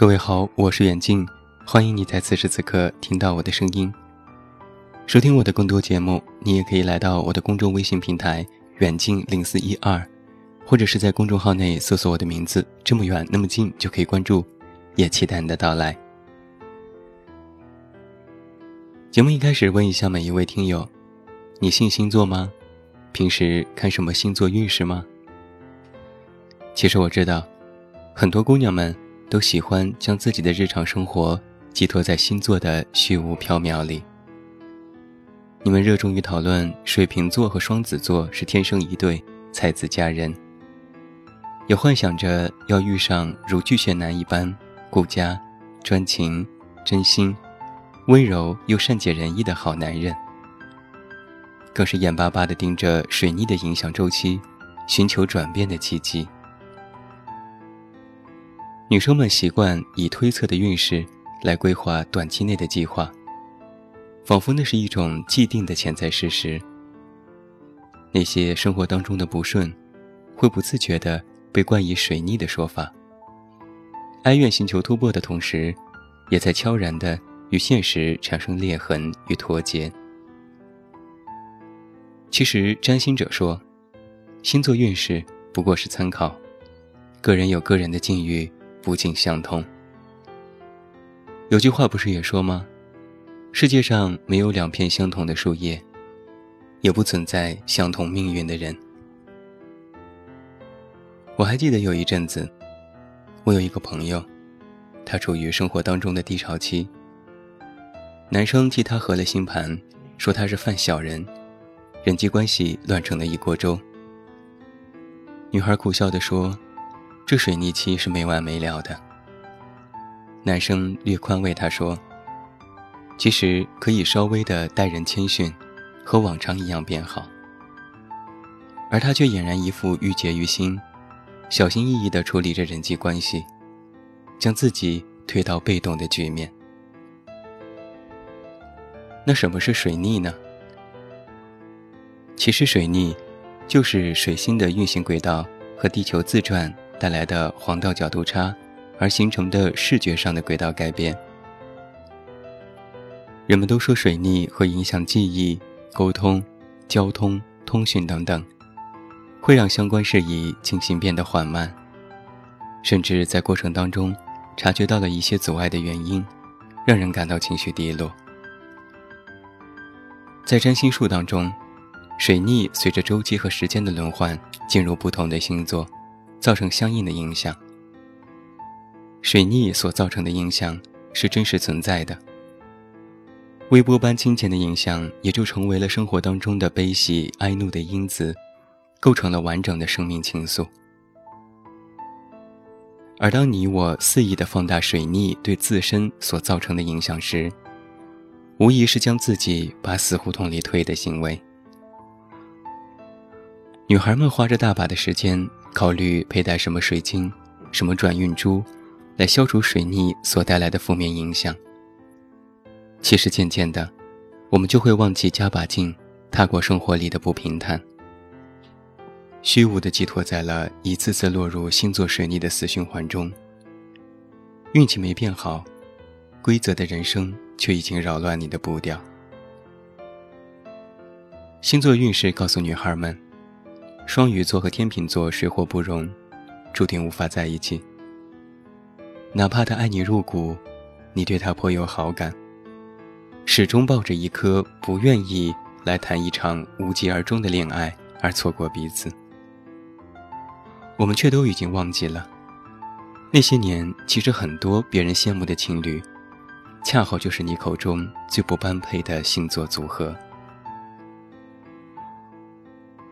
各位好，我是远近，欢迎你在此时此刻听到我的声音。收听我的更多节目，你也可以来到我的公众微信平台“远近零四一二”，或者是在公众号内搜索我的名字“这么远那么近”就可以关注，也期待你的到来。节目一开始问一下每一位听友：你信星座吗？平时看什么星座运势吗？其实我知道，很多姑娘们。都喜欢将自己的日常生活寄托在星座的虚无缥缈里。你们热衷于讨论水瓶座和双子座是天生一对，才子佳人，也幻想着要遇上如巨蟹男一般顾家、专情、真心、温柔又善解人意的好男人，更是眼巴巴地盯着水逆的影响周期，寻求转变的契机。女生们习惯以推测的运势来规划短期内的计划，仿佛那是一种既定的潜在事实。那些生活当中的不顺，会不自觉地被冠以水逆的说法。哀怨寻求突破的同时，也在悄然地与现实产生裂痕与脱节。其实，占星者说，星座运势不过是参考，个人有个人的境遇。不尽相通。有句话不是也说吗？世界上没有两片相同的树叶，也不存在相同命运的人。我还记得有一阵子，我有一个朋友，他处于生活当中的低潮期。男生替他合了星盘，说他是犯小人，人际关系乱成了一锅粥。女孩苦笑地说。这水逆期是没完没了的。男生略宽慰她说：“其实可以稍微的待人谦逊，和往常一样变好。”而他却俨然一副郁结于心，小心翼翼地处理着人际关系，将自己推到被动的局面。那什么是水逆呢？其实水逆，就是水星的运行轨道和地球自转。带来的黄道角度差，而形成的视觉上的轨道改变。人们都说水逆会影响记忆、沟通、交通、通讯等等，会让相关事宜进行变得缓慢，甚至在过程当中察觉到了一些阻碍的原因，让人感到情绪低落。在占星术当中，水逆随着周期和时间的轮换进入不同的星座。造成相应的影响。水逆所造成的影响是真实存在的，微波般轻浅的影响也就成为了生活当中的悲喜哀怒的因子，构成了完整的生命情愫。而当你我肆意的放大水逆对自身所造成的影响时，无疑是将自己把死胡同里推的行为。女孩们花着大把的时间。考虑佩戴什么水晶、什么转运珠，来消除水逆所带来的负面影响。其实渐渐的，我们就会忘记加把劲，踏过生活里的不平坦，虚无的寄托在了一次次落入星座水逆的死循环中。运气没变好，规则的人生却已经扰乱你的步调。星座运势告诉女孩们。双鱼座和天秤座水火不容，注定无法在一起。哪怕他爱你入骨，你对他颇有好感，始终抱着一颗不愿意来谈一场无疾而终的恋爱而错过彼此。我们却都已经忘记了，那些年其实很多别人羡慕的情侣，恰好就是你口中最不般配的星座组合。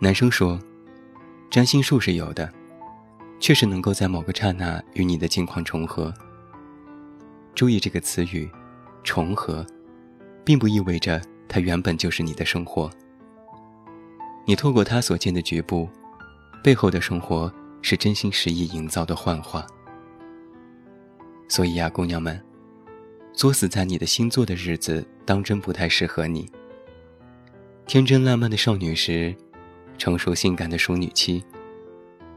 男生说。占星术是有的，确实能够在某个刹那与你的境况重合。注意这个词语，重合，并不意味着它原本就是你的生活。你透过他所见的局部，背后的生活是真心实意营造的幻化。所以呀，姑娘们，作死在你的星座的日子，当真不太适合你。天真烂漫的少女时。成熟性感的熟女期，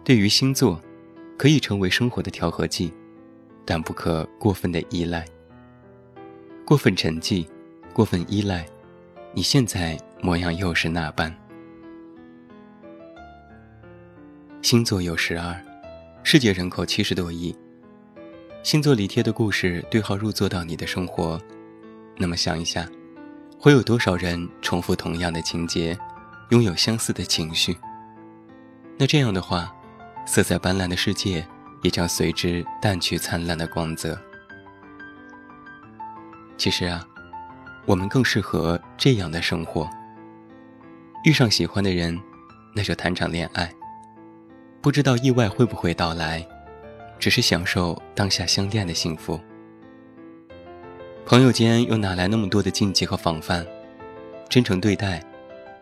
对于星座，可以成为生活的调和剂，但不可过分的依赖。过分沉寂，过分依赖，你现在模样又是那般。星座有十二，世界人口七十多亿。星座里贴的故事对号入座到你的生活，那么想一下，会有多少人重复同样的情节，拥有相似的情绪？那这样的话，色彩斑斓的世界也将随之淡去灿烂的光泽。其实啊，我们更适合这样的生活：遇上喜欢的人，那就谈场恋爱。不知道意外会不会到来，只是享受当下相恋的幸福。朋友间又哪来那么多的禁忌和防范？真诚对待，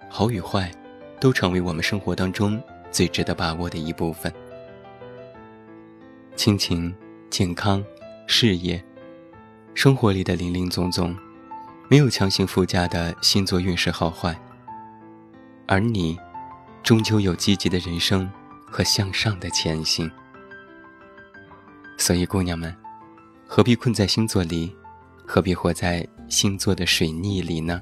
好与坏，都成为我们生活当中最值得把握的一部分。亲情、健康、事业，生活里的林林总总，没有强行附加的星座运势好坏，而你，终究有积极的人生。和向上的前行，所以姑娘们，何必困在星座里，何必活在星座的水逆里呢？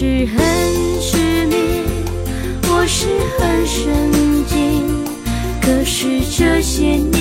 是很痴迷我是很神经可是这些年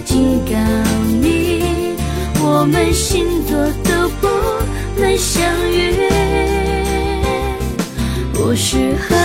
警告你，我们星座都不能相遇。我是很。